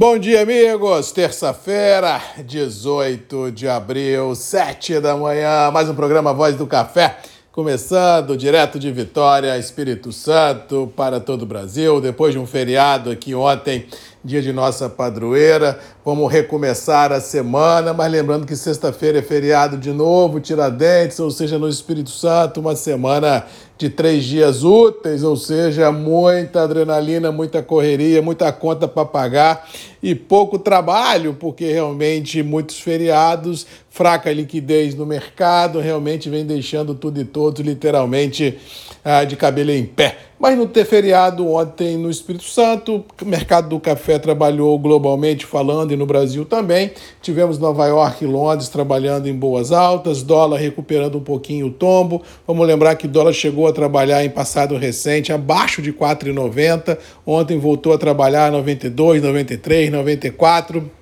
Bom dia, amigos. Terça-feira, 18 de abril, 7 da manhã. Mais um programa Voz do Café. Começando direto de Vitória, Espírito Santo, para todo o Brasil. Depois de um feriado aqui ontem, dia de nossa padroeira. Vamos recomeçar a semana, mas lembrando que sexta-feira é feriado de novo, Tiradentes, ou seja, no Espírito Santo, uma semana de três dias úteis, ou seja, muita adrenalina, muita correria, muita conta para pagar e pouco trabalho, porque realmente muitos feriados, fraca liquidez no mercado, realmente vem deixando tudo e todos literalmente ah, de cabelo em pé. Mas não ter feriado ontem no Espírito Santo, mercado do café trabalhou globalmente falando e no Brasil também. Tivemos Nova York e Londres trabalhando em boas altas, dólar recuperando um pouquinho o tombo. Vamos lembrar que dólar chegou a trabalhar em passado recente abaixo de 4,90. Ontem voltou a trabalhar 92, 93, 94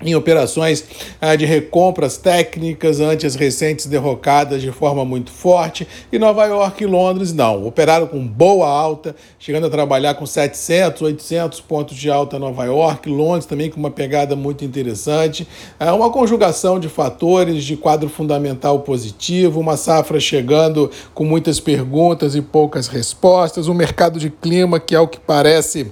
em operações ah, de recompras técnicas ante as recentes derrocadas de forma muito forte. E Nova York e Londres não, operaram com boa alta, chegando a trabalhar com 700, 800 pontos de alta Nova York, Londres também com uma pegada muito interessante. É uma conjugação de fatores, de quadro fundamental positivo, uma safra chegando com muitas perguntas e poucas respostas, um mercado de clima que, ao que parece,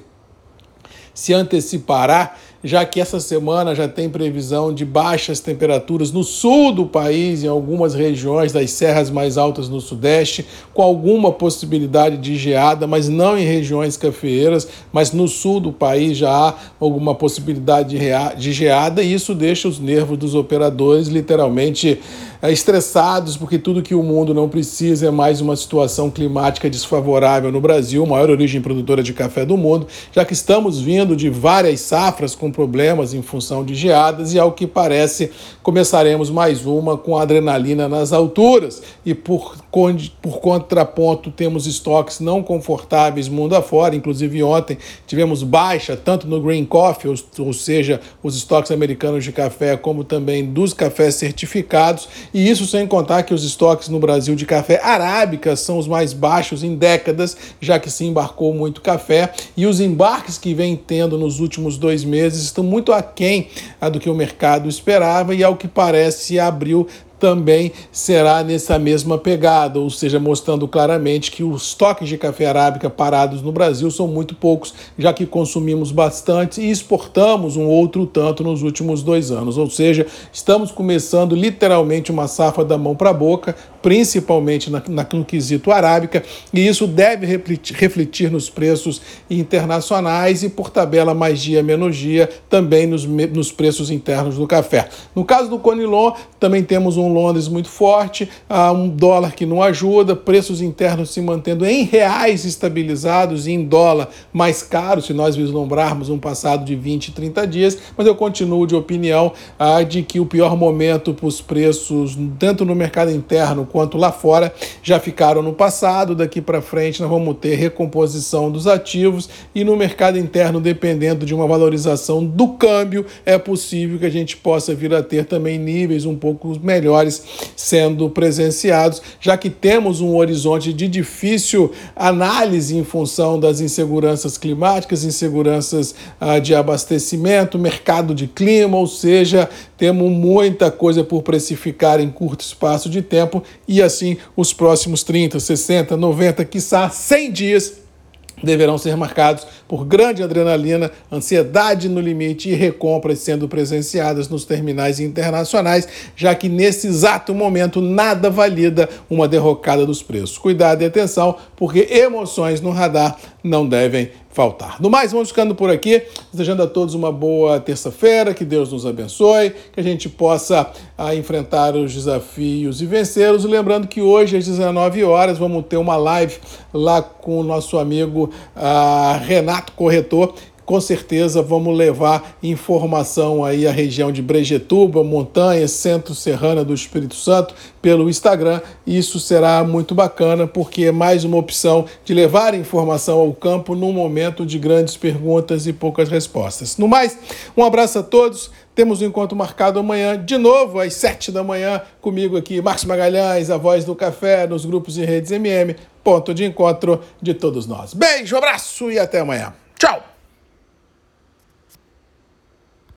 se antecipará já que essa semana já tem previsão de baixas temperaturas no sul do país, em algumas regiões das serras mais altas no sudeste, com alguma possibilidade de geada, mas não em regiões cafeeiras, mas no sul do país já há alguma possibilidade de geada, e isso deixa os nervos dos operadores literalmente estressados, porque tudo que o mundo não precisa é mais uma situação climática desfavorável no Brasil, maior origem produtora de café do mundo, já que estamos vindo de várias safras com problemas em função de geadas e, ao que parece, começaremos mais uma com adrenalina nas alturas. E por, por contraponto, temos estoques não confortáveis mundo afora, inclusive ontem tivemos baixa tanto no Green Coffee, ou, ou seja, os estoques americanos de café, como também dos cafés certificados e isso sem contar que os estoques no Brasil de café arábica são os mais baixos em décadas, já que se embarcou muito café, e os embarques que vem tendo nos últimos dois meses estão muito aquém do que o mercado esperava, e ao que parece, abril também será nessa mesma pegada, ou seja, mostrando claramente que os estoques de café arábica parados no Brasil são muito poucos, já que consumimos bastante e exportamos um outro tanto nos últimos dois anos. Ou seja, estamos começando literalmente uma safra da mão para a boca, principalmente na, na, no quesito arábica, e isso deve refletir, refletir nos preços internacionais e, por tabela mais dia menos dia, também nos, nos preços internos do café. No caso do Conilon, também temos um um Londres muito forte, um dólar que não ajuda, preços internos se mantendo em reais estabilizados e em dólar mais caro, se nós vislumbrarmos um passado de 20, 30 dias, mas eu continuo de opinião ah, de que o pior momento para os preços, tanto no mercado interno quanto lá fora, já ficaram no passado. Daqui para frente nós vamos ter recomposição dos ativos e no mercado interno, dependendo de uma valorização do câmbio, é possível que a gente possa vir a ter também níveis um pouco melhores maiores sendo presenciados, já que temos um horizonte de difícil análise em função das inseguranças climáticas, inseguranças ah, de abastecimento, mercado de clima, ou seja, temos muita coisa por precificar em curto espaço de tempo e assim os próximos 30, 60, 90, quiçá 100 dias deverão ser marcados por grande adrenalina, ansiedade no limite e recompras sendo presenciadas nos terminais internacionais, já que nesse exato momento nada valida uma derrocada dos preços. Cuidado e atenção, porque emoções no radar não devem faltar. No mais, vamos ficando por aqui, desejando a todos uma boa terça-feira, que Deus nos abençoe, que a gente possa a, ah, enfrentar os desafios e vencê-los. Lembrando que hoje, às 19 horas, vamos ter uma live lá com o nosso amigo a, ah, Renato Corretor, com certeza vamos levar informação aí à região de Brejetuba, montanha, centro serrana do Espírito Santo, pelo Instagram. Isso será muito bacana, porque é mais uma opção de levar informação ao campo num momento de grandes perguntas e poucas respostas. No mais, um abraço a todos. Temos um encontro marcado amanhã, de novo, às sete da manhã, comigo aqui, Marcos Magalhães, a voz do café, nos grupos e redes MM, ponto de encontro de todos nós. Beijo, abraço e até amanhã. Tchau!